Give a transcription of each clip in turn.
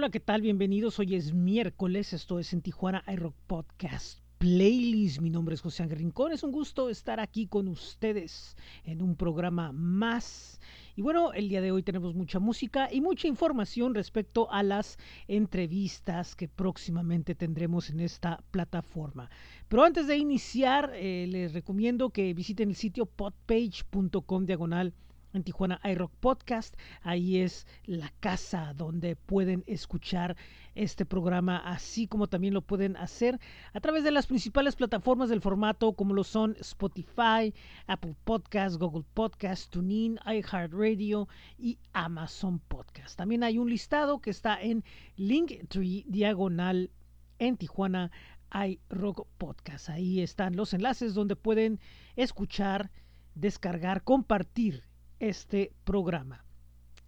Hola, ¿qué tal? Bienvenidos. Hoy es miércoles. Esto es en Tijuana iRock Podcast Playlist. Mi nombre es José Ángel Rincón. Es un gusto estar aquí con ustedes en un programa más. Y bueno, el día de hoy tenemos mucha música y mucha información respecto a las entrevistas que próximamente tendremos en esta plataforma. Pero antes de iniciar, eh, les recomiendo que visiten el sitio podpage.com diagonal en Tijuana iRock Podcast. Ahí es la casa donde pueden escuchar este programa, así como también lo pueden hacer a través de las principales plataformas del formato, como lo son Spotify, Apple Podcast, Google Podcast, TuneIn, iHeartRadio y Amazon Podcast. También hay un listado que está en Linktree diagonal en Tijuana iRock Podcast. Ahí están los enlaces donde pueden escuchar, descargar, compartir este programa.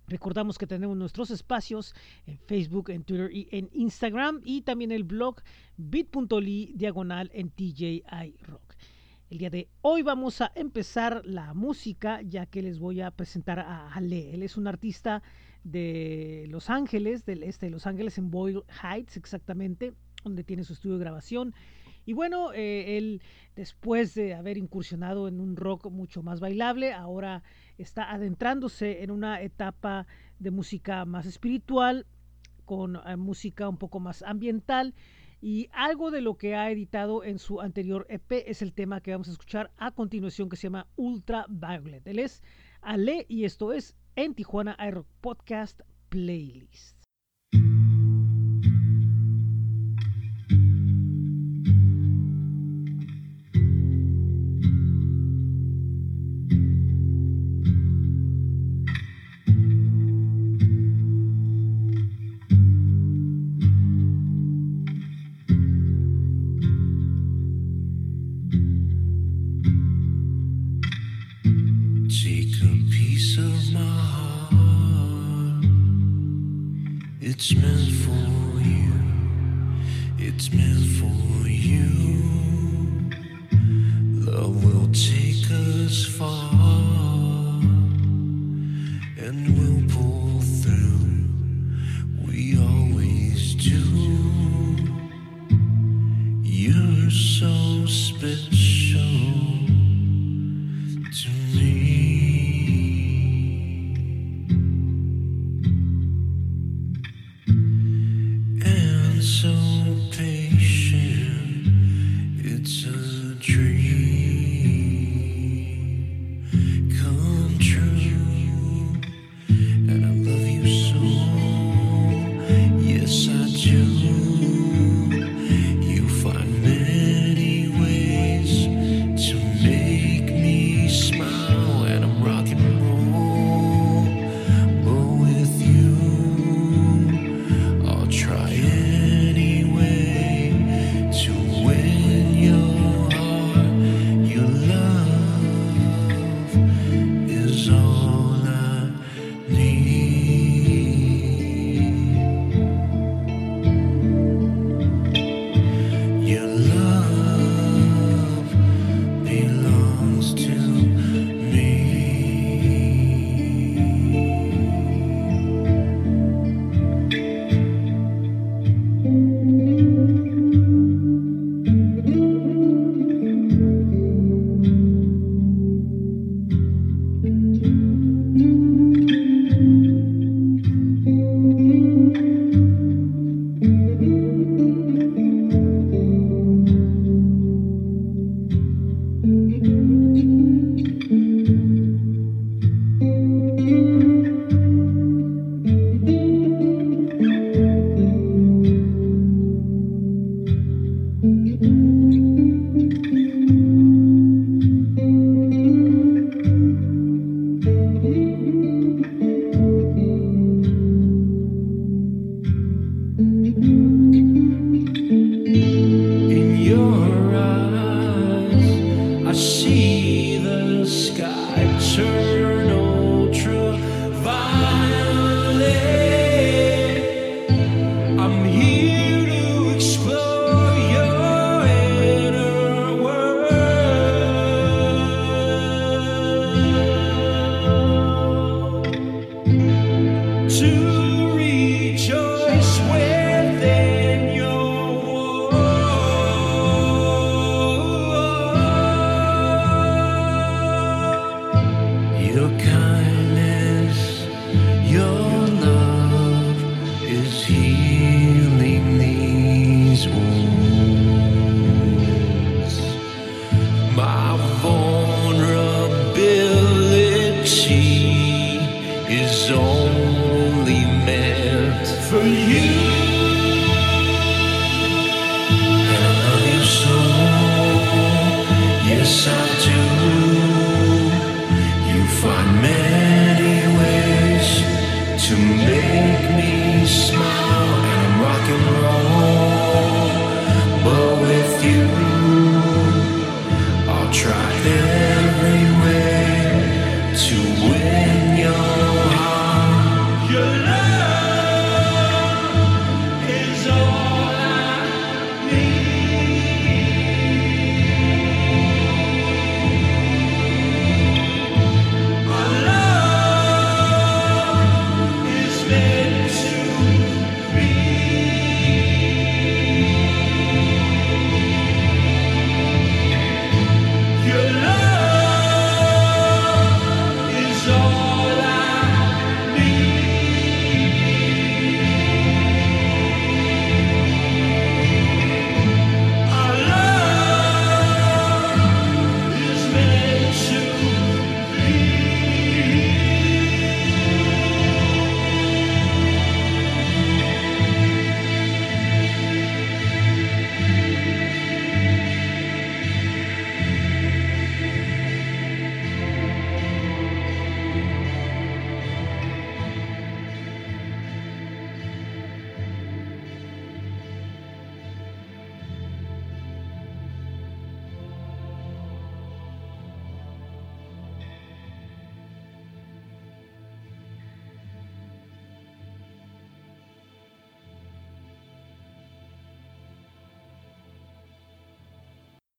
Recordamos que tenemos nuestros espacios en Facebook, en Twitter y en Instagram y también el blog bit.ly diagonal en TJI Rock. El día de hoy vamos a empezar la música ya que les voy a presentar a Ale. Él es un artista de Los Ángeles, del este de Los Ángeles en Boyle Heights exactamente, donde tiene su estudio de grabación. Y bueno, eh, él después de haber incursionado en un rock mucho más bailable, ahora está adentrándose en una etapa de música más espiritual, con eh, música un poco más ambiental. Y algo de lo que ha editado en su anterior EP es el tema que vamos a escuchar a continuación que se llama Ultra Violet. Él es Ale y esto es en Tijuana Air Podcast Playlist. Far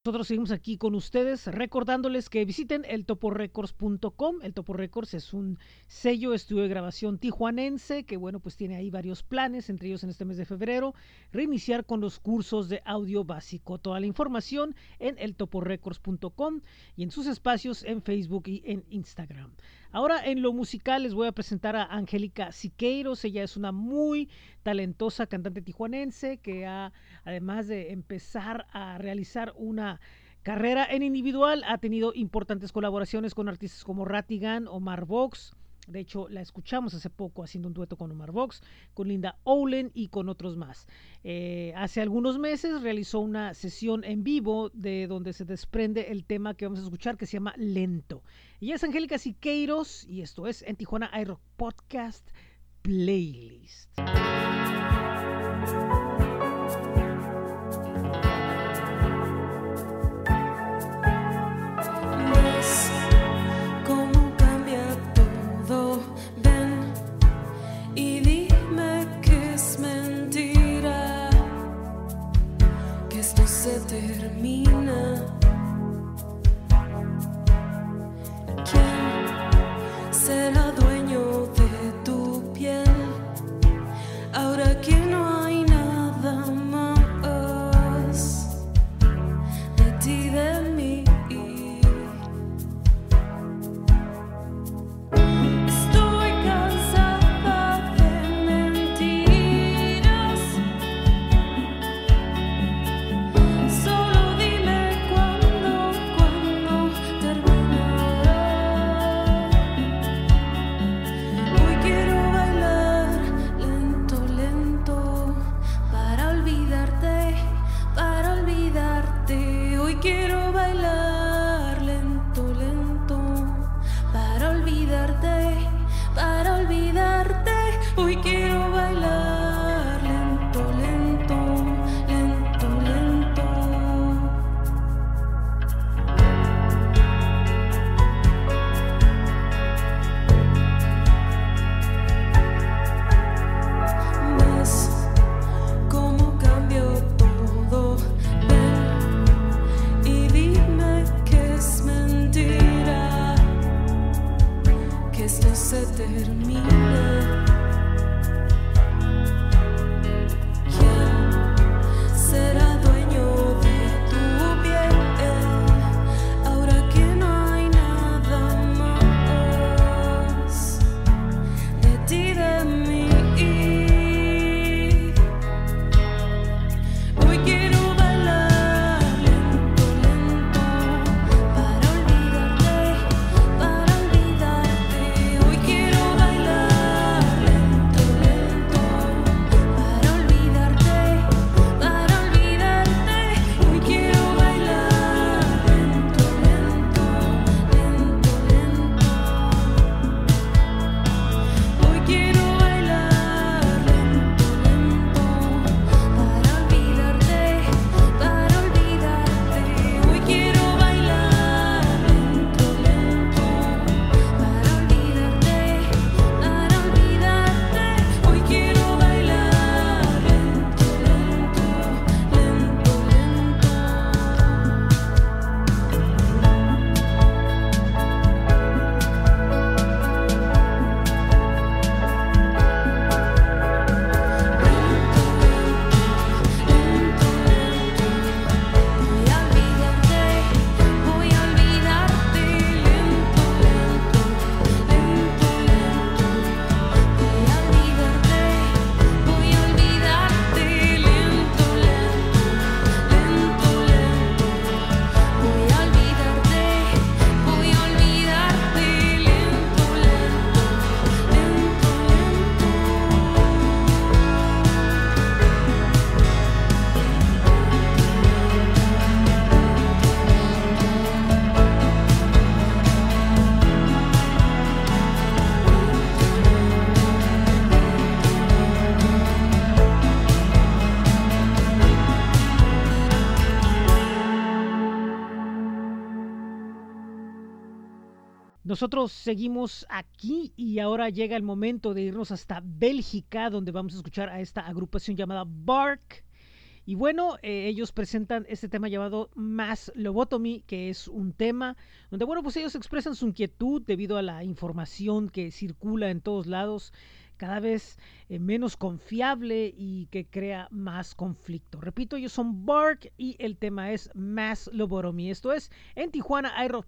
Nosotros seguimos aquí con ustedes recordándoles que visiten eltoporecords.com. El Topo Records es un sello estudio de grabación tijuanense que bueno, pues tiene ahí varios planes, entre ellos en este mes de febrero, reiniciar con los cursos de audio básico. Toda la información en eltoporecords.com y en sus espacios en Facebook y en Instagram. Ahora en lo musical les voy a presentar a Angélica Siqueiros. Ella es una muy talentosa cantante tijuanense que ha, además de empezar a realizar una carrera en individual, ha tenido importantes colaboraciones con artistas como Ratigan, Omar Vox. De hecho, la escuchamos hace poco haciendo un dueto con Omar Vox, con Linda Owlen y con otros más. Eh, hace algunos meses realizó una sesión en vivo de donde se desprende el tema que vamos a escuchar que se llama Lento. Ella es Angélica Siqueiros y esto es en Tijuana iRock Podcast Playlist. Nosotros seguimos aquí y ahora llega el momento de irnos hasta Bélgica, donde vamos a escuchar a esta agrupación llamada Bark. Y bueno, eh, ellos presentan este tema llamado Mass Lobotomy, que es un tema donde, bueno, pues ellos expresan su inquietud debido a la información que circula en todos lados, cada vez eh, menos confiable y que crea más conflicto. Repito, ellos son Bark y el tema es Mass Lobotomy. Esto es en Tijuana Aero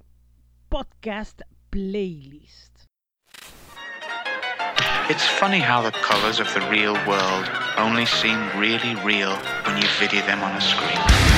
Podcast Playlist. It's funny how the colors of the real world only seem really real when you video them on a screen.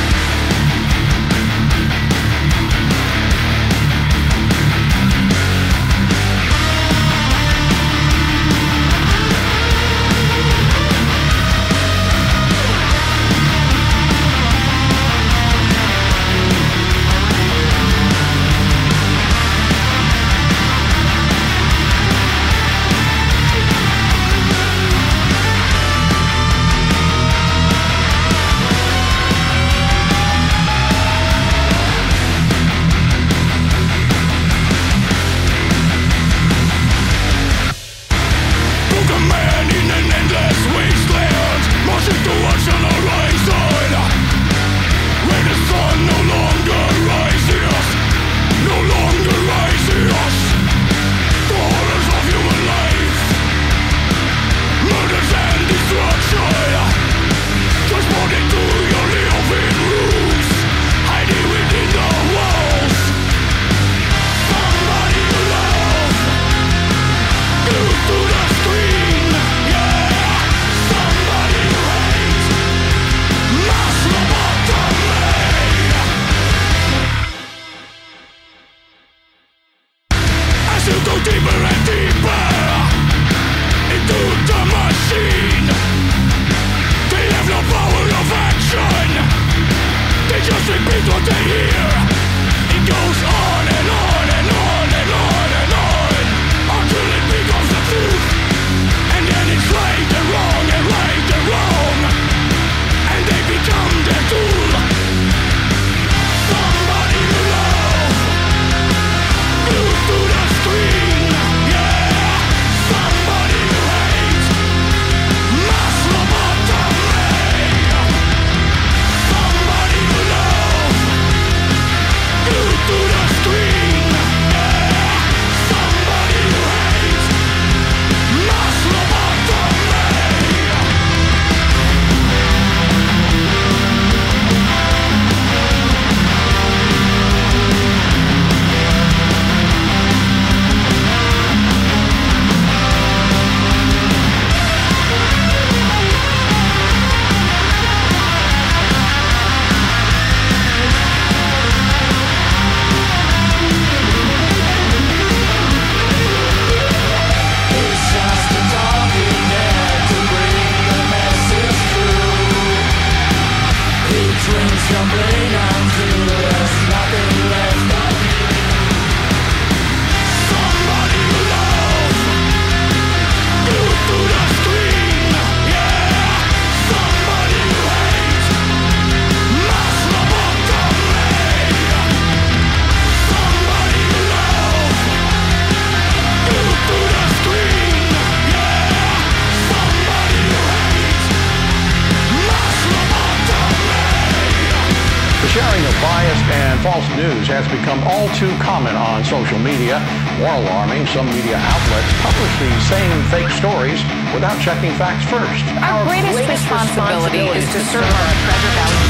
Sharing of biased and false news has become all too common on social media. More alarming, some media outlets publish these same fake stories without checking facts first. Our greatest, responsibility is to serve our Treasure Valley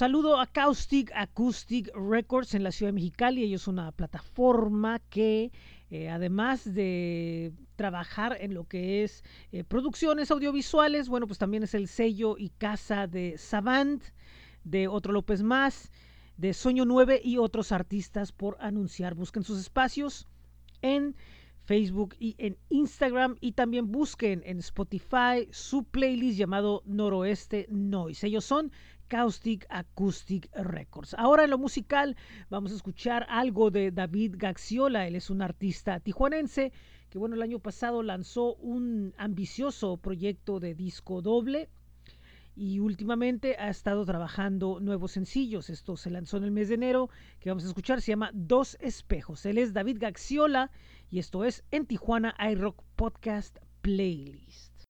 Saludo a Caustic Acoustic Records en la ciudad de Mexicali. Ellos son una plataforma que, eh, además de trabajar en lo que es eh, producciones audiovisuales, bueno, pues también es el sello y casa de Savant, de Otro López Más, de Sueño 9 y otros artistas por anunciar. Busquen sus espacios en Facebook y en Instagram y también busquen en Spotify su playlist llamado Noroeste Noise. Ellos son Caustic Acoustic Records. Ahora en lo musical vamos a escuchar algo de David Gaxiola. Él es un artista tijuanense que bueno, el año pasado lanzó un ambicioso proyecto de disco doble y últimamente ha estado trabajando nuevos sencillos. Esto se lanzó en el mes de enero, que vamos a escuchar, se llama Dos Espejos. Él es David Gaxiola y esto es en Tijuana iRock Podcast Playlist.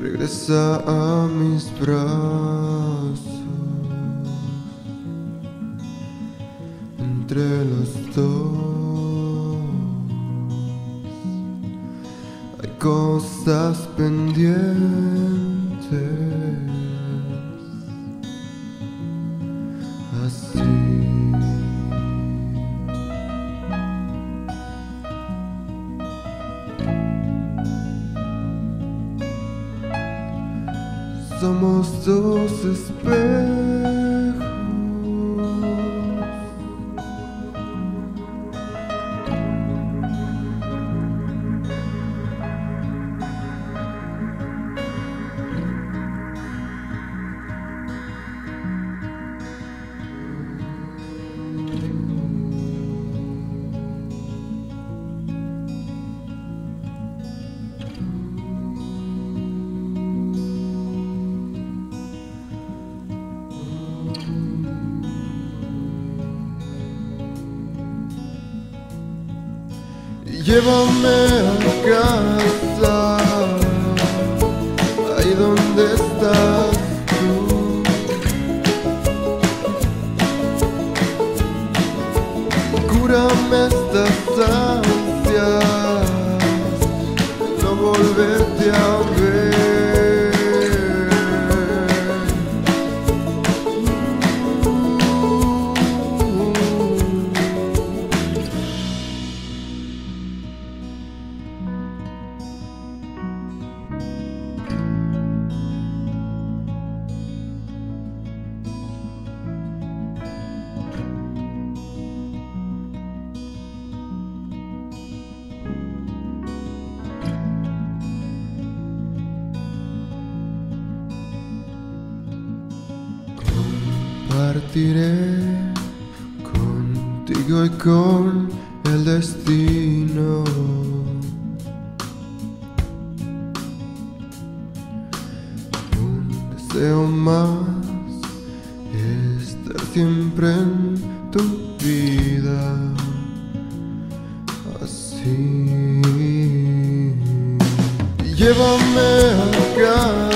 Regresa a mis brazos con el destino. Un deseo más, estar siempre en tu vida. Así. Llévame a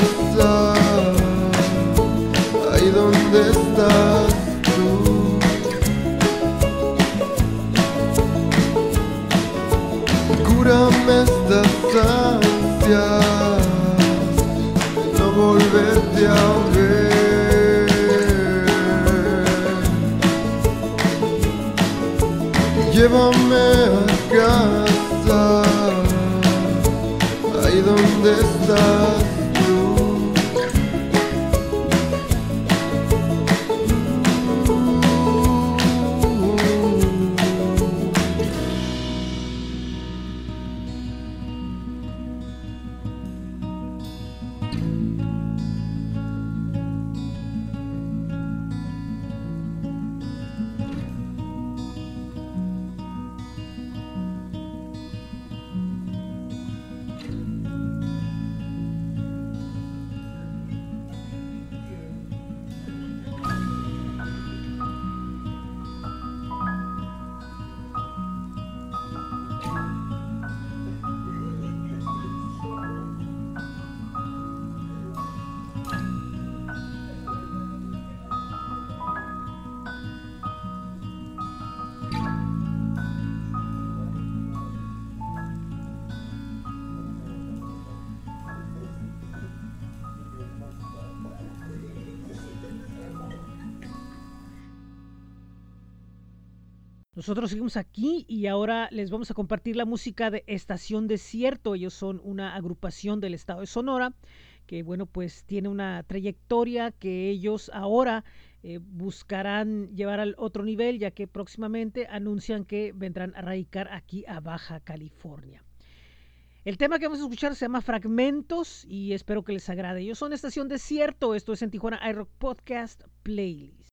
Nosotros seguimos aquí y ahora les vamos a compartir la música de Estación Desierto. Ellos son una agrupación del estado de Sonora que, bueno, pues tiene una trayectoria que ellos ahora eh, buscarán llevar al otro nivel, ya que próximamente anuncian que vendrán a radicar aquí a Baja California. El tema que vamos a escuchar se llama Fragmentos y espero que les agrade. Ellos son Estación Desierto, esto es en Tijuana iRock Podcast Playlist.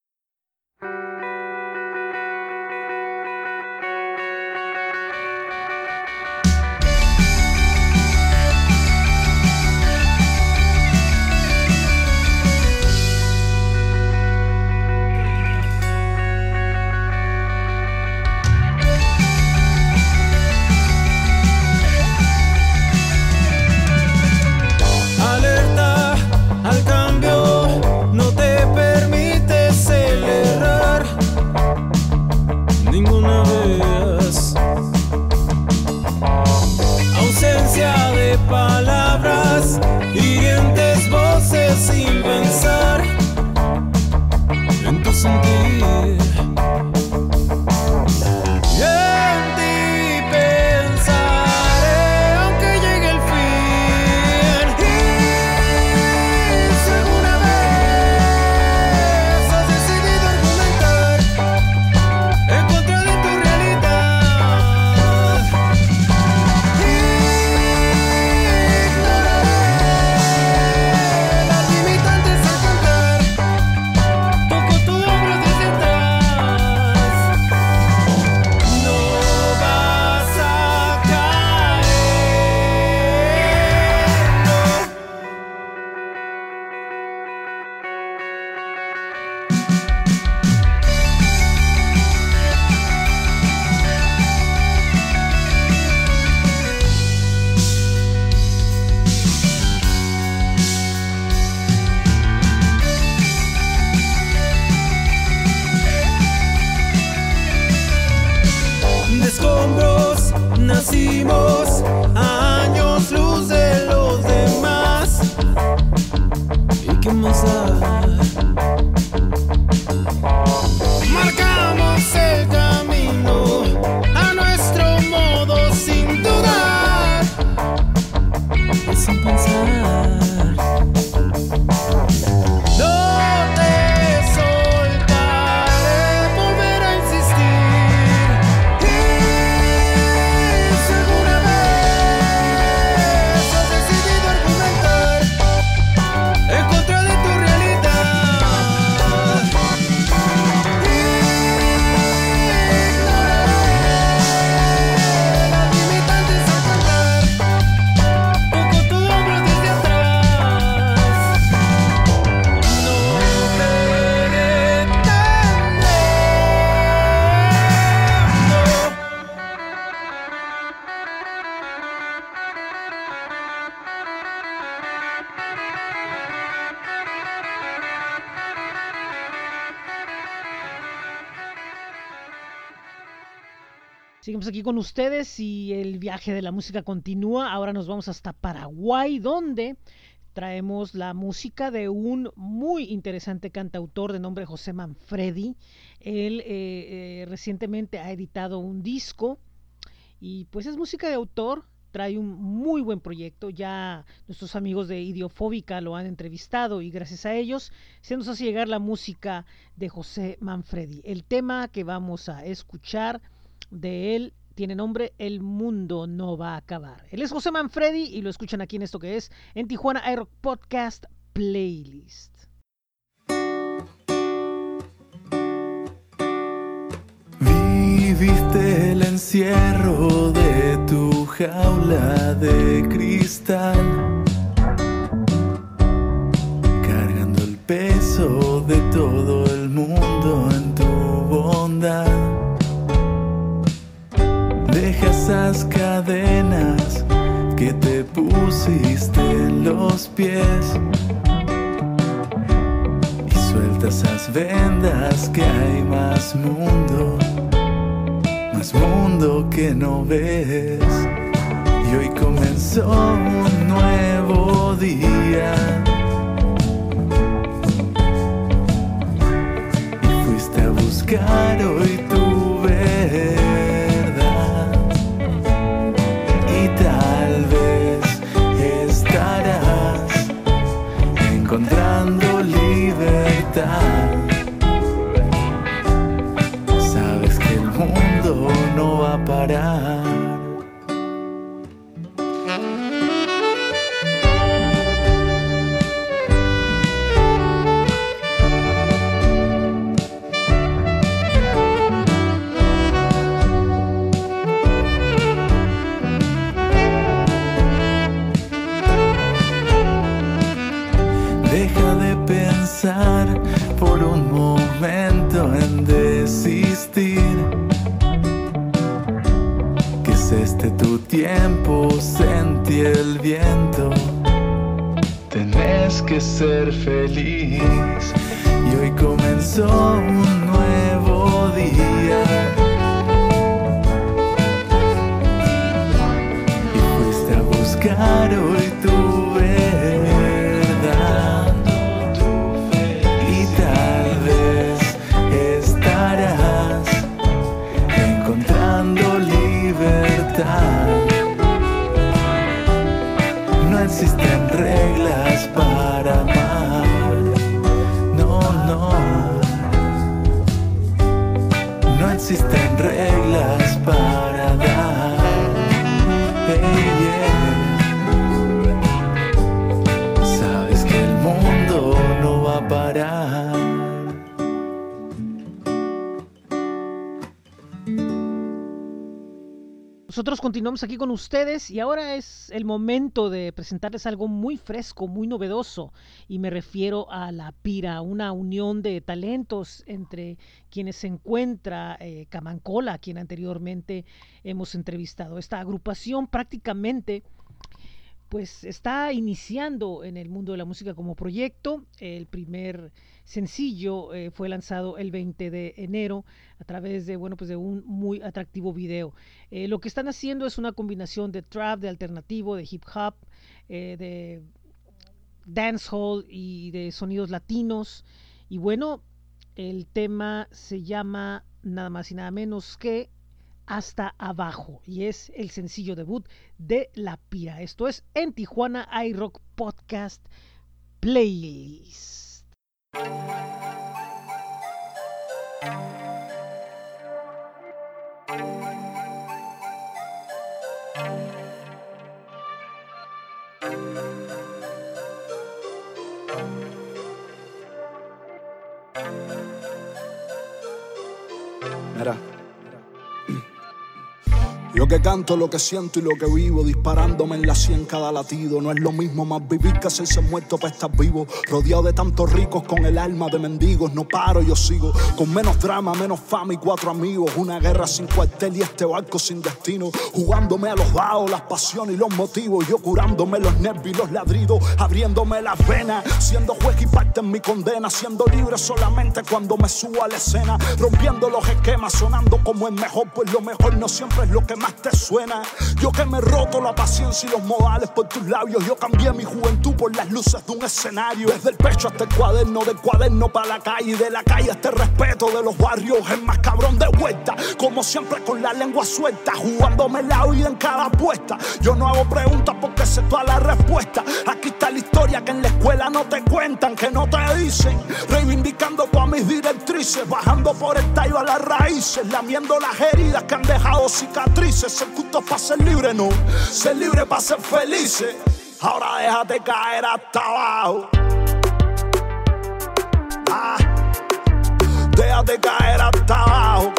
Con ustedes y el viaje de la música continúa. Ahora nos vamos hasta Paraguay, donde traemos la música de un muy interesante cantautor de nombre José Manfredi. Él eh, eh, recientemente ha editado un disco y pues es música de autor. Trae un muy buen proyecto. Ya nuestros amigos de Idiofóbica lo han entrevistado y gracias a ellos se nos hace llegar la música de José Manfredi. El tema que vamos a escuchar de él tiene nombre El mundo no va a acabar. Él es José Manfredi y lo escuchan aquí en esto que es en Tijuana iRock Podcast Playlist. Viviste el encierro de tu jaula de cristal, cargando el peso de todo el mundo en tu bondad. Esas cadenas que te pusiste en los pies y suelta esas vendas que hay más mundo, más mundo que no ves. Y hoy comenzó un nuevo Nosotros continuamos aquí con ustedes y ahora es el momento de presentarles algo muy fresco, muy novedoso y me refiero a La Pira, una unión de talentos entre quienes se encuentra eh, Camancola, quien anteriormente hemos entrevistado. Esta agrupación prácticamente pues está iniciando en el mundo de la música como proyecto. El primer sencillo eh, fue lanzado el 20 de enero a través de bueno pues de un muy atractivo video. Eh, lo que están haciendo es una combinación de trap, de alternativo, de hip hop, eh, de dancehall y de sonidos latinos. Y bueno, el tema se llama nada más y nada menos que hasta abajo y es el sencillo debut de La Pira. Esto es en Tijuana iRock Podcast Playlist. Que canto lo que siento y lo que vivo, disparándome en la sien cada latido. No es lo mismo más vivir que hacerse muerto para estar vivo. Rodeado de tantos ricos con el alma de mendigos. No paro, yo sigo. Con menos drama, menos fama y cuatro amigos. Una guerra sin cuartel y este barco sin destino. Jugándome a los dados, las pasiones y los motivos. Yo curándome los nervios y los ladridos. Abriéndome las venas. Siendo juez y parte en mi condena. Siendo libre solamente cuando me subo a la escena. Rompiendo los esquemas, sonando como el mejor. Pues lo mejor no siempre es lo que más te suena. Yo que me he roto la paciencia y los modales por tus labios. Yo cambié mi juventud por las luces de un escenario. Desde el pecho hasta el cuaderno, del cuaderno para la calle. De la calle hasta el respeto de los barrios. Es más cabrón de vuelta. Como siempre con la lengua suelta. Jugándome la vida en cada apuesta. Yo no hago preguntas porque sé toda la respuesta. Aquí está la historia que en la escuela no te cuentan, que no te dicen. Reivindicando todas mis directrices. Bajando por el tallo a las raíces. Lamiendo las heridas que han dejado cicatrices. Ser justo para ser libre, no. Ser libre para ser felices. Ahora déjate caer hasta abajo. Ah, déjate caer hasta abajo.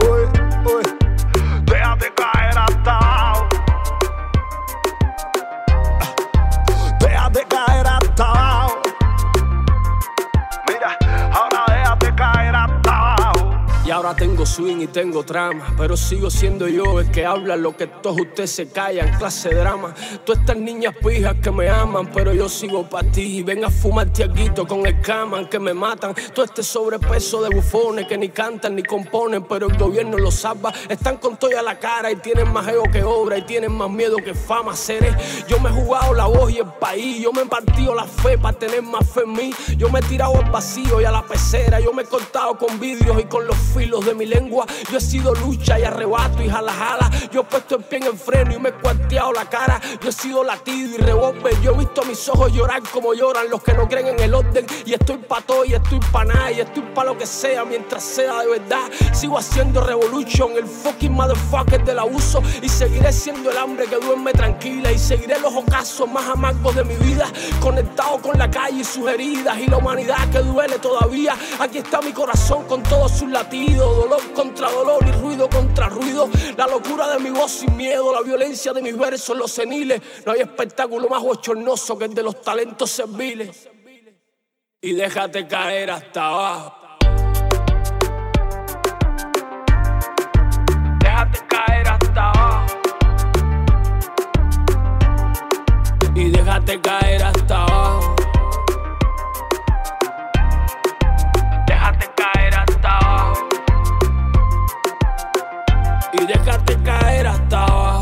Uy, uy, déjate caer hasta abajo. Y ahora tengo swing y tengo trama, pero sigo siendo yo el que habla lo que todos ustedes se callan, clase de drama. Todas estas niñas pijas que me aman, pero yo sigo para ti. Ven a fumar tiaguito con el caman que me matan. Todo este sobrepeso de bufones que ni cantan ni componen, pero el gobierno los salva. Están con toda la cara y tienen más ego que obra y tienen más miedo que fama. Seré. Yo me he jugado la voz y el país, yo me he partido la fe para tener más fe en mí. Yo me he tirado al vacío y a la pecera, yo me he cortado con vidrios y con los sonidos de mi lengua. Yo he sido lucha y arrebato y jala jala. Yo he puesto el pie en el freno y me he cuarteado la cara. Yo he sido latido y revólver. Yo he visto mis ojos llorar como lloran los que no creen en el orden. Y estoy pa' todo y estoy pa' nada y estoy pa' lo que sea mientras sea de verdad. Sigo haciendo revolution, el fucking motherfucker del abuso. Y seguiré siendo el hambre que duerme tranquila. Y seguiré los ocasos más amargos de mi vida. Conectado con la calle y sus heridas. Y la humanidad que duele todavía. Aquí está mi corazón con todos sus latidos. Dolor contra dolor y ruido contra ruido. La locura de mi voz sin miedo. La violencia de mis versos, los seniles. No hay espectáculo más bochornoso que el de los talentos serviles. Y déjate caer hasta abajo. Déjate caer hasta abajo. Y déjate caer hasta abajo. Abajo.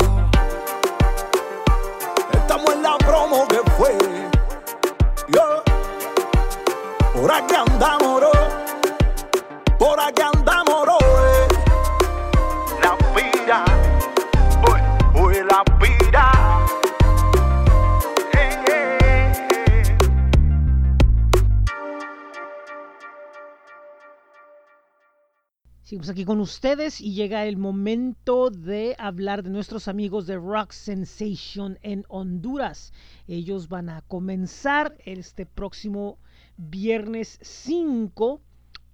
Estamos en la promo que fue. Yeah. Por aquí andamos. Por aquí andamos, Seguimos aquí con ustedes y llega el momento de hablar de nuestros amigos de Rock Sensation en Honduras. Ellos van a comenzar este próximo viernes 5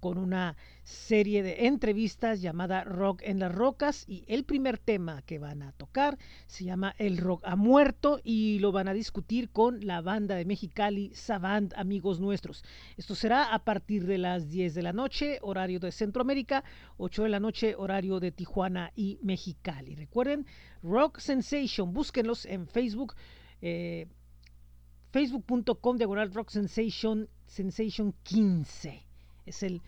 con una serie de entrevistas llamada Rock en las Rocas y el primer tema que van a tocar se llama El Rock ha muerto y lo van a discutir con la banda de Mexicali Savant, amigos nuestros. Esto será a partir de las 10 de la noche, horario de Centroamérica, 8 de la noche, horario de Tijuana y Mexicali. Recuerden, Rock Sensation, búsquenlos en Facebook. eh, facebook.com diagonal rock sensation sensation 15 es el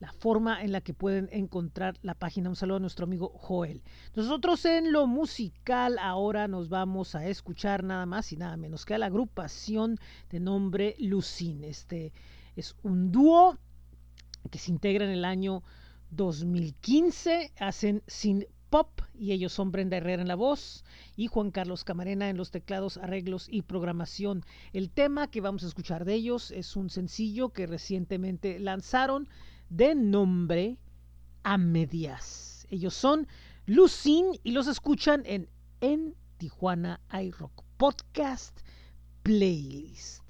la forma en la que pueden encontrar la página. Un saludo a nuestro amigo Joel. Nosotros en lo musical ahora nos vamos a escuchar nada más y nada menos que a la agrupación de nombre Lucin. Este es un dúo que se integra en el año 2015, hacen sin pop y ellos son Brenda Herrera en la voz y Juan Carlos Camarena en los teclados, arreglos y programación. El tema que vamos a escuchar de ellos es un sencillo que recientemente lanzaron de nombre A Medias. Ellos son Lucin y los escuchan en En Tijuana iRock Podcast Playlist.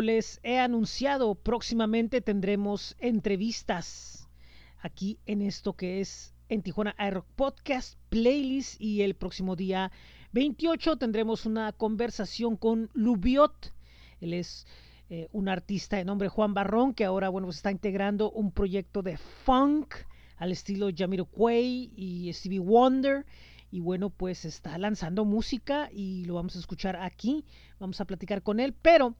Les he anunciado, próximamente tendremos entrevistas aquí en esto que es en Tijuana iRock Podcast Playlist y el próximo día 28 tendremos una conversación con Lubiot. Él es eh, un artista de nombre Juan Barrón que ahora bueno pues está integrando un proyecto de funk al estilo Jamiroquai y Stevie Wonder y bueno pues está lanzando música y lo vamos a escuchar aquí vamos a platicar con él pero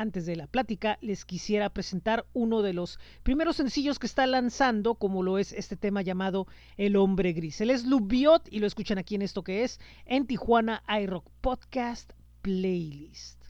antes de la plática les quisiera presentar uno de los primeros sencillos que está lanzando como lo es este tema llamado El hombre gris. Él es Lubiot y lo escuchan aquí en esto que es en Tijuana iRock Podcast Playlist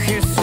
his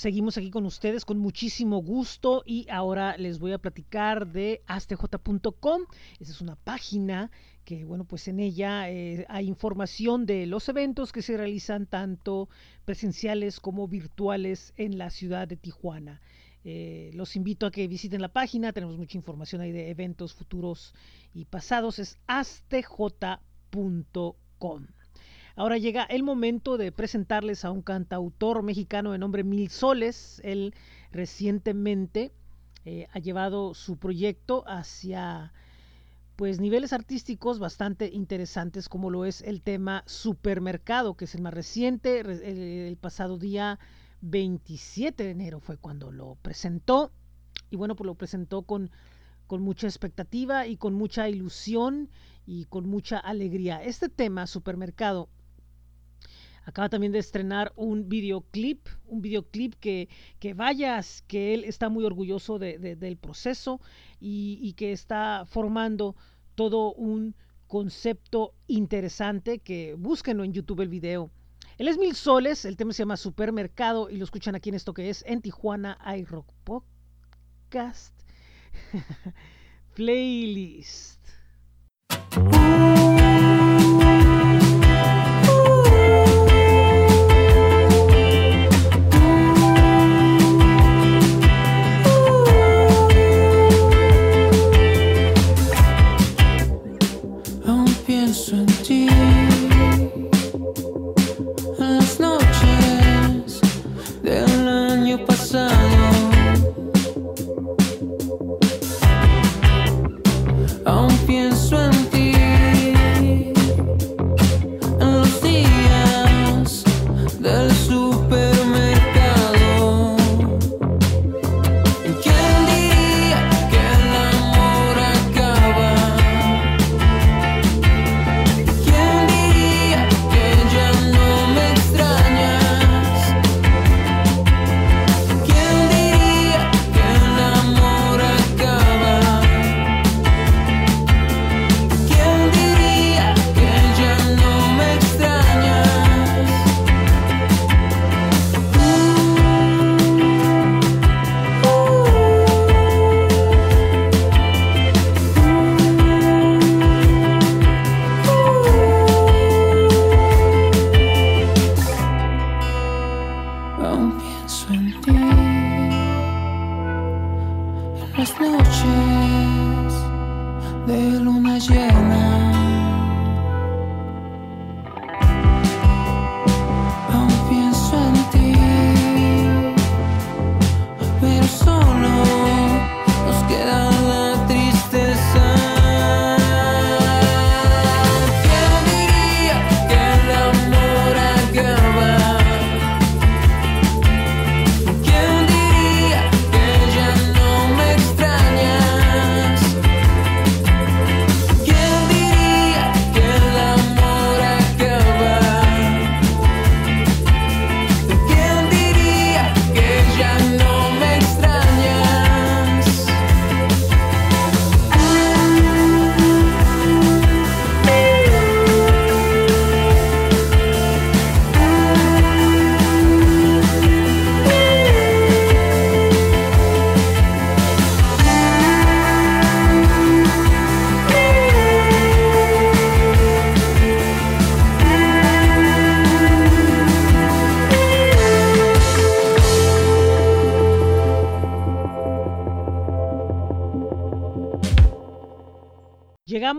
seguimos aquí con ustedes con muchísimo gusto y ahora les voy a platicar de astj.com. Esa es una página que, bueno, pues en ella eh, hay información de los eventos que se realizan tanto presenciales como virtuales en la ciudad de Tijuana. Eh, los invito a que visiten la página, tenemos mucha información ahí de eventos futuros y pasados, es astj.com. Ahora llega el momento de presentarles a un cantautor mexicano de nombre Mil Soles. Él recientemente eh, ha llevado su proyecto hacia pues niveles artísticos bastante interesantes como lo es el tema Supermercado, que es el más reciente, el, el pasado día 27 de enero fue cuando lo presentó y bueno, pues lo presentó con, con mucha expectativa y con mucha ilusión y con mucha alegría. Este tema, Supermercado, acaba también de estrenar un videoclip, un videoclip que, que vayas, que él está muy orgulloso de, de, del proceso y, y, que está formando todo un concepto interesante que búsquenlo en YouTube el video. Él es Mil Soles, el tema se llama Supermercado y lo escuchan aquí en esto que es en Tijuana iRock Podcast Playlist.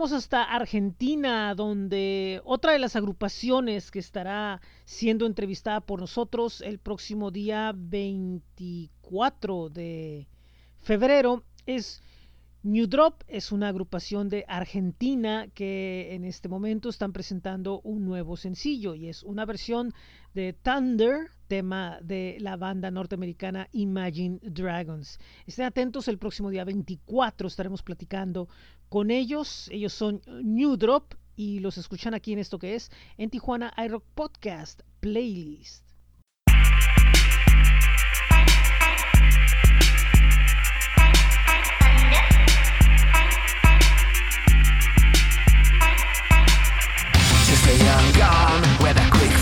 Llegamos hasta Argentina, donde otra de las agrupaciones que estará siendo entrevistada por nosotros el próximo día 24 de febrero es New Drop. Es una agrupación de Argentina que en este momento están presentando un nuevo sencillo y es una versión de Thunder, tema de la banda norteamericana Imagine Dragons. Estén atentos, el próximo día 24 estaremos platicando con ellos. Ellos son New Drop y los escuchan aquí en esto que es en Tijuana iRock Podcast Playlist.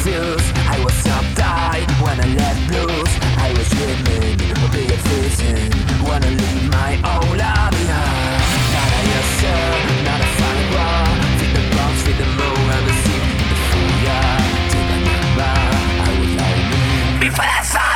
Quick fuse. I was uptight when I let loose. I was dreaming of being freezing. Wanna leave my own life behind. Not a yes yourself, not a fun bar. Feed the box, feed the moon, and the sea. The fool, yeah. Take a number. I like me. Before the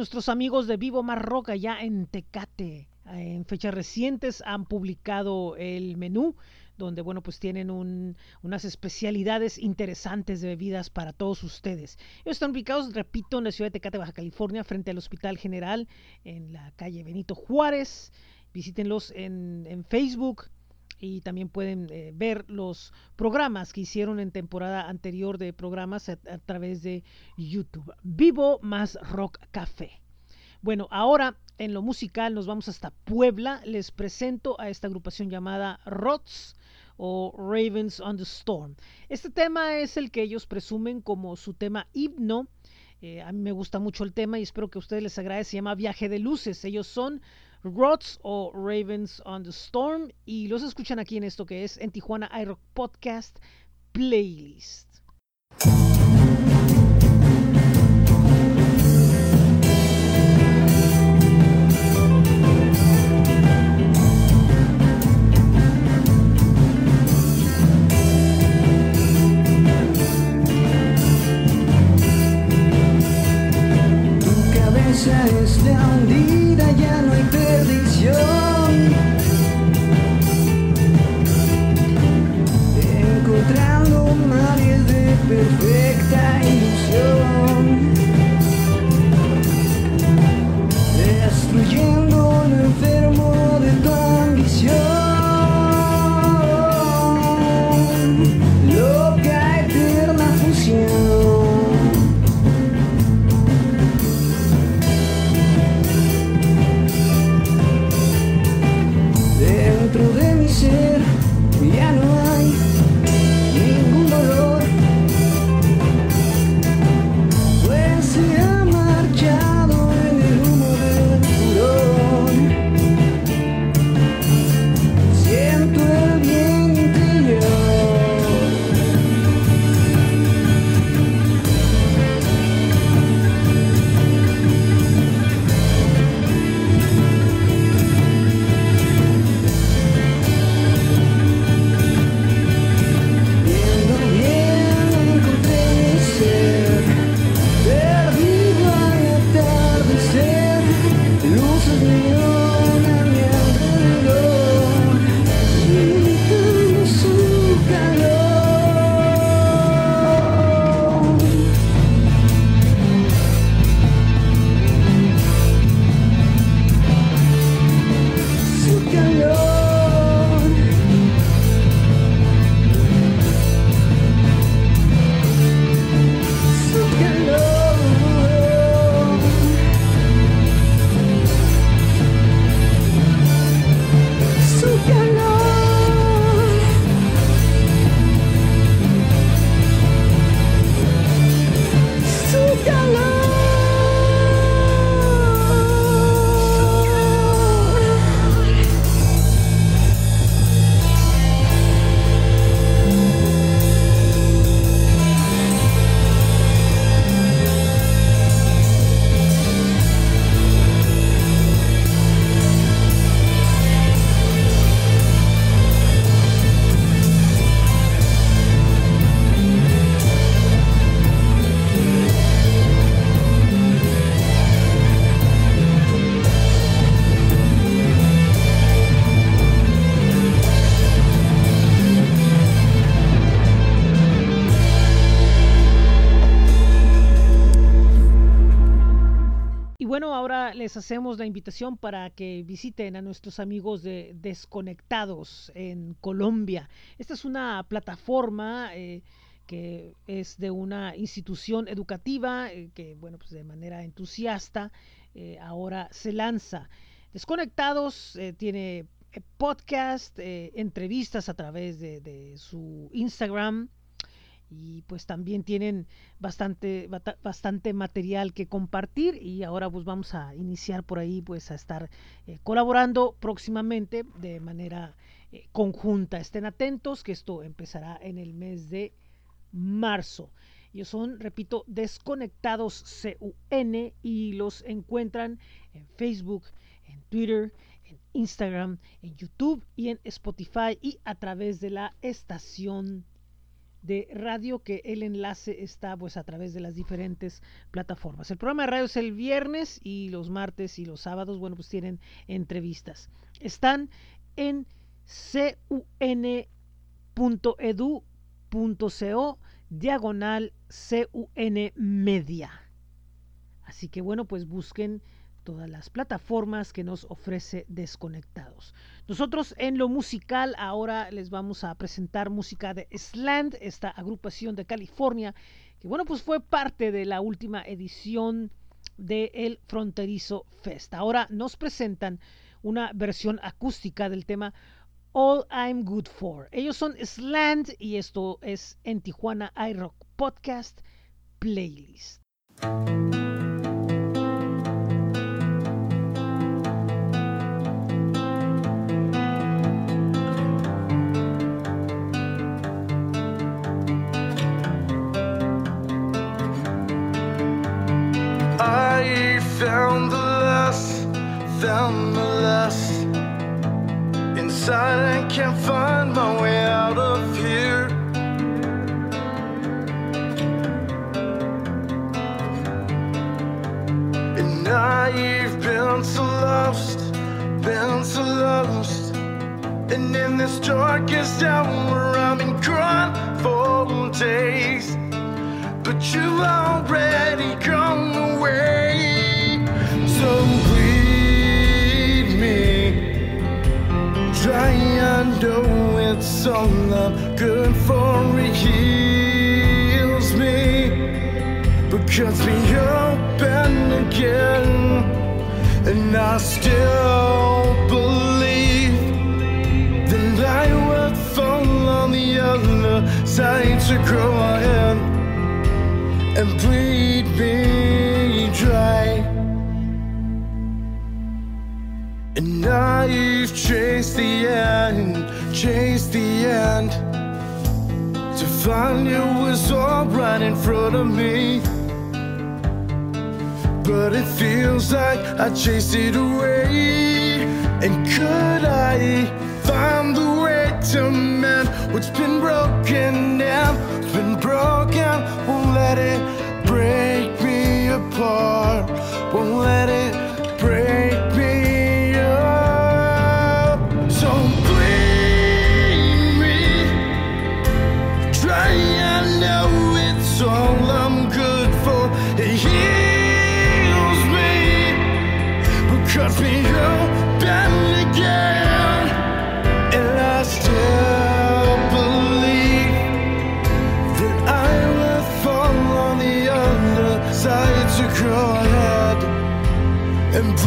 nuestros amigos de Vivo Marroca ya en Tecate. Eh, En fechas recientes han publicado el menú donde bueno pues tienen un- unas especialidades interesantes de bebidas para todos ustedes. Ellos están ubicados, repito, en la ciudad de Tecate, Baja California, frente al Hospital General en la calle Benito Juárez. Visítenlos en, en Facebook y también pueden eh, ver los programas que hicieron en temporada anterior de programas a, través de YouTube. Vivo más Rock Café. Bueno, ahora en lo musical nos vamos hasta Puebla. Les presento a esta agrupación llamada Rots o Ravens on the Storm. Este tema es el que ellos presumen como su tema himno. Eh, a mí me gusta mucho el tema y espero que a ustedes les agrade. Se llama Viaje de Luces. Ellos son Rots o Ravens on the Storm y los escuchan aquí en esto que es en Tijuana iRock Podcast Playlist. Invitación para que visiten a nuestros amigos de Desconectados en Colombia. Esta es una plataforma eh, que es de una institución educativa eh, que, bueno, pues de manera entusiasta eh, ahora se lanza. Desconectados tiene podcast, entrevistas a través de su Instagram y pues también tienen bastante bastante material que compartir y ahora pues vamos a iniciar por ahí pues a estar eh, colaborando próximamente de manera eh, conjunta. Estén atentos que esto empezará en el mes de marzo. Ellos son repito desconectados CUN y los encuentran en Facebook en Twitter en Instagram en YouTube y en Spotify y a través de la estación de radio que el enlace está pues a través de las diferentes plataformas. El programa de radio es el viernes y los martes y los sábados, bueno, pues tienen entrevistas. Están en cun.edu.co diagonal CUN Media. Así que bueno, pues busquen todas las plataformas que nos ofrece Desconectados. Nosotros en lo musical ahora les vamos a presentar música de Slant, esta agrupación de California, que bueno, pues fue parte de la última edición de El Fronterizo Fest. Ahora nos presentan una versión acústica del tema All I'm Good For. Ellos son Slant y esto es en Tijuana iRock Podcast Playlist. Found the lust, found the lust inside I can't find my way out of here. And I've been so lost, been so lost. And in this darkest hour, I've been crying for days. But you've already gone away. Bleed me dry. I know it's all I'm good for. It heals me. Because me open again. And I still believe that I will fall on the other side to grow ahead and bleed me I've chased the end, chased the end to find it was all right in front of me. But it feels like I chased it away. And could I find the way to mend what's been broken down? What's been broken won't let it break me apart. Won't let it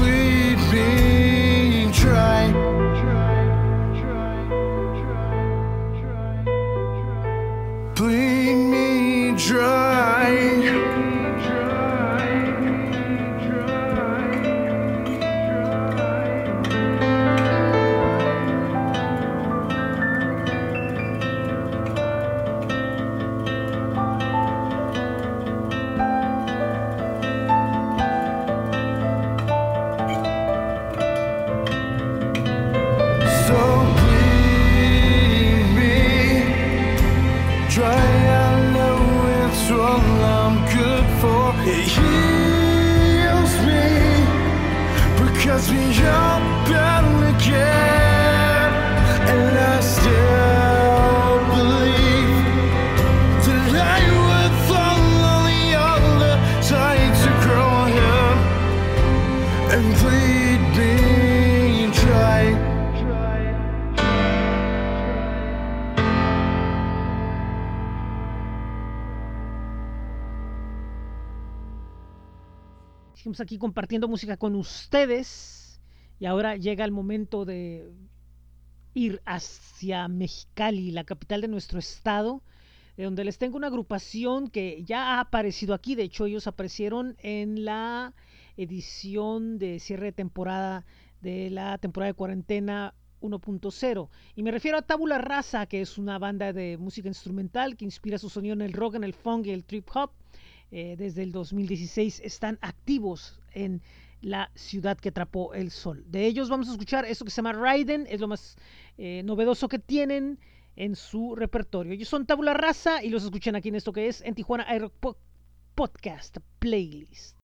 sweet. Aquí compartiendo música con ustedes y ahora llega el momento de ir hacia Mexicali, la capital de nuestro estado, de donde les tengo una agrupación que ya ha aparecido aquí. De hecho, ellos aparecieron en la edición de cierre de temporada de la temporada de cuarentena 1.0. Y me refiero a Tabula Rasa, que es una banda de música instrumental que inspira su sonido en el rock, en el funk y el trip hop. Eh, desde el 2016 están activos en la ciudad que atrapó el sol. De ellos vamos a escuchar esto que se llama Raiden, es lo más eh, novedoso que tienen en su repertorio. Ellos son Tabula Rasa y los escuchan aquí en esto que es en Tijuana Air Po- Podcast Playlist.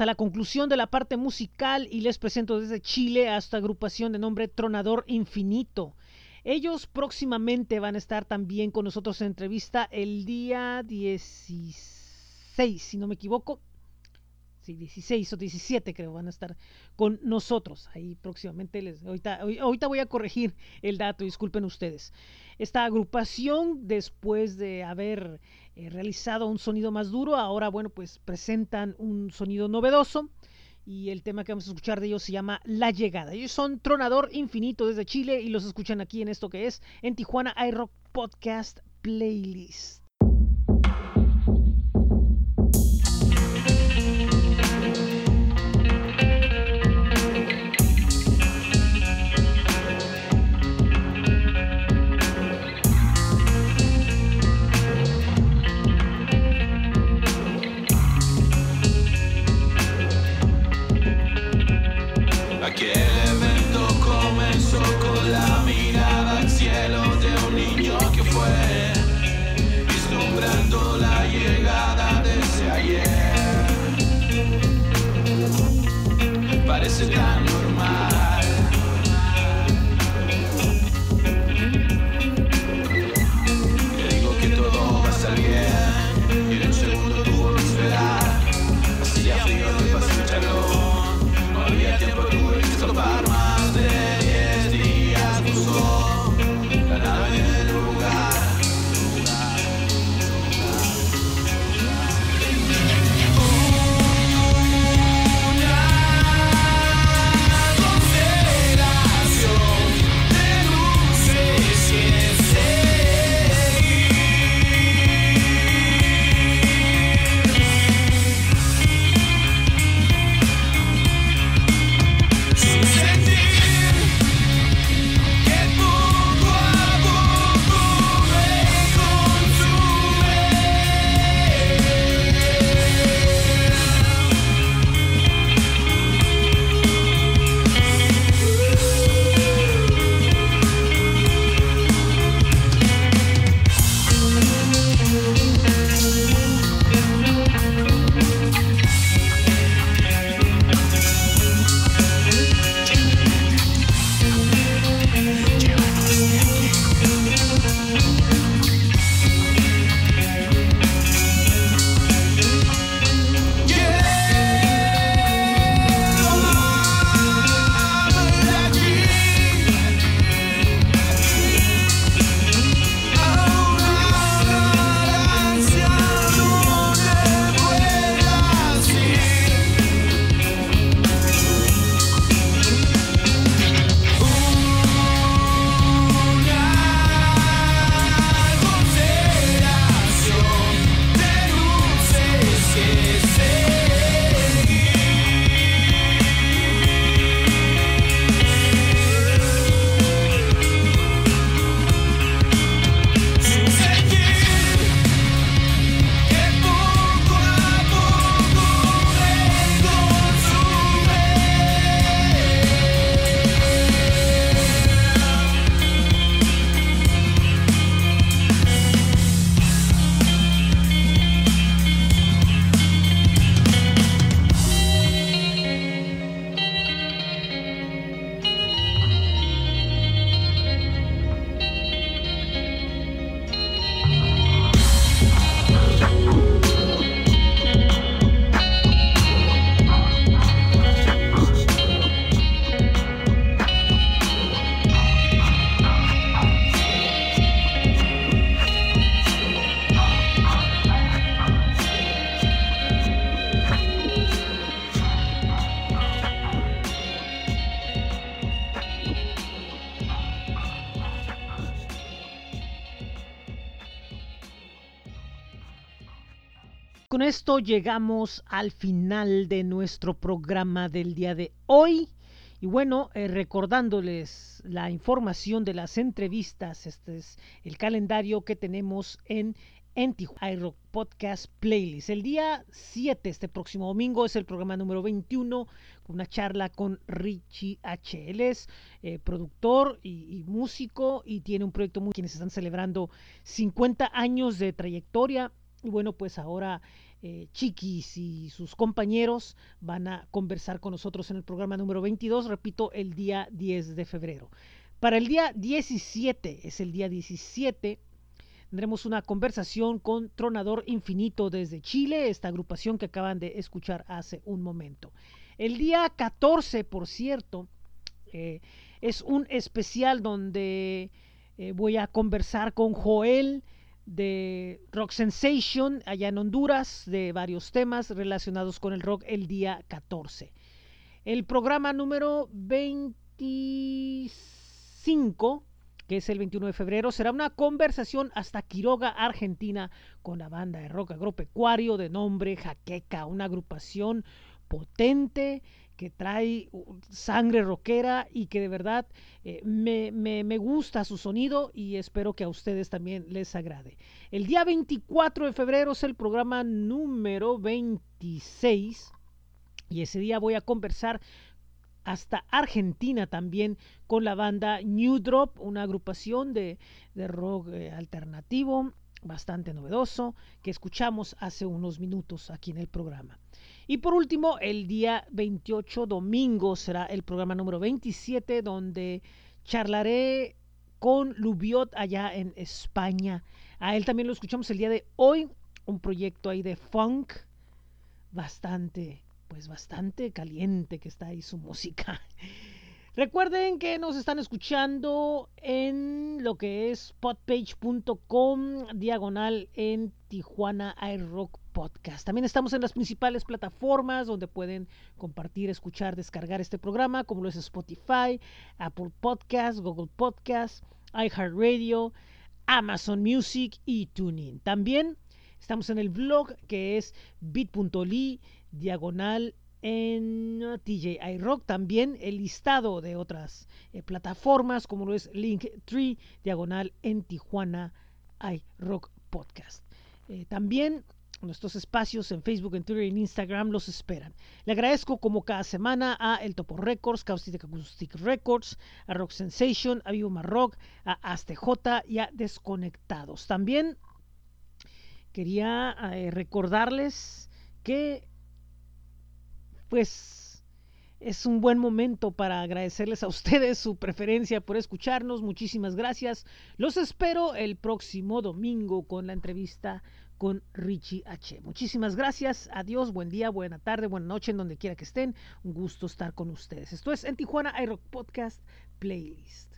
A la conclusión de la parte musical y les presento desde Chile a esta agrupación de nombre Tronador Infinito. Ellos próximamente van a estar también con nosotros en entrevista el día 16, si no me equivoco. Sí, 16 o 17 creo van a estar con nosotros. Ahí próximamente les ahorita, ahorita voy a corregir el dato, disculpen ustedes. Esta agrupación después de haber eh, realizado un sonido más duro, ahora bueno, pues presentan un sonido novedoso y el tema que vamos a escuchar de ellos se llama La Llegada. Ellos son Tronador Infinito desde Chile y los escuchan aquí en esto que es en Tijuana iRock Podcast Playlist. Llegamos al final de nuestro programa del día de hoy. Y bueno, eh, recordándoles la información de las entrevistas, este es el calendario que tenemos en en Podcast Playlist. El día 7, este próximo domingo, es el programa número 21, con una charla con Richie H. Él es eh, productor y, y, músico y tiene un proyecto muy quienes están celebrando 50 años de trayectoria. Y bueno, pues ahora eh, Chiquis y sus compañeros van a conversar con nosotros en el programa número 22, repito, el día 10 de febrero. Para el día 17, es el día 17, tendremos una conversación con Tronador Infinito desde Chile, esta agrupación que acaban de escuchar hace un momento. El día 14, por cierto, eh, es un especial donde eh, voy a conversar con Joel de Rock Sensation allá en Honduras, de varios temas relacionados con el rock el día 14. El programa número 25 que es el 21 de febrero, será una conversación hasta Quiroga, Argentina, con la banda de rock agropecuario de nombre Jaqueca, una agrupación potente que trae sangre rockera y que de verdad eh, me, me, me, gusta su sonido y espero que a ustedes también les agrade. El día 24 de febrero es el programa número 26 y ese día voy a conversar hasta Argentina también con la banda New Drop, una agrupación de, de rock eh, alternativo bastante novedoso que escuchamos hace unos minutos aquí en el programa. Y por último, el día 28, domingo, será el programa número 27, donde charlaré con Lubiot allá en España. A él también lo escuchamos el día de hoy, un proyecto ahí de funk bastante pues bastante caliente que está ahí su música. Recuerden que nos están escuchando en lo que es podpage.com diagonal en Tijuana iRock Podcast. También estamos en las principales plataformas donde pueden compartir, escuchar, descargar este programa, como lo es Spotify, Apple Podcast, Google Podcast, iHeartRadio, Amazon Music y TuneIn. También estamos en el blog que es bit.ly diagonal en TJ Rock también el listado de otras eh, plataformas como lo es Linktree diagonal en Tijuana iRock Podcast. Eh, también nuestros espacios en Facebook, en Twitter y en Instagram los esperan. Le agradezco como cada semana a El Topo Records, Caustic Acoustic Records, a Rock Sensation, a Vivo Rock, a ASTJ y a Desconectados. También quería eh, recordarles que pues es un buen momento para agradecerles a ustedes su preferencia por escucharnos. Muchísimas gracias. Los espero el próximo domingo con la entrevista con Richie H. Muchísimas gracias. Adiós. Buen día, buena tarde, buena noche, en donde quiera que estén. Un gusto estar con ustedes. Esto es en Tijuana iRock Podcast Playlist.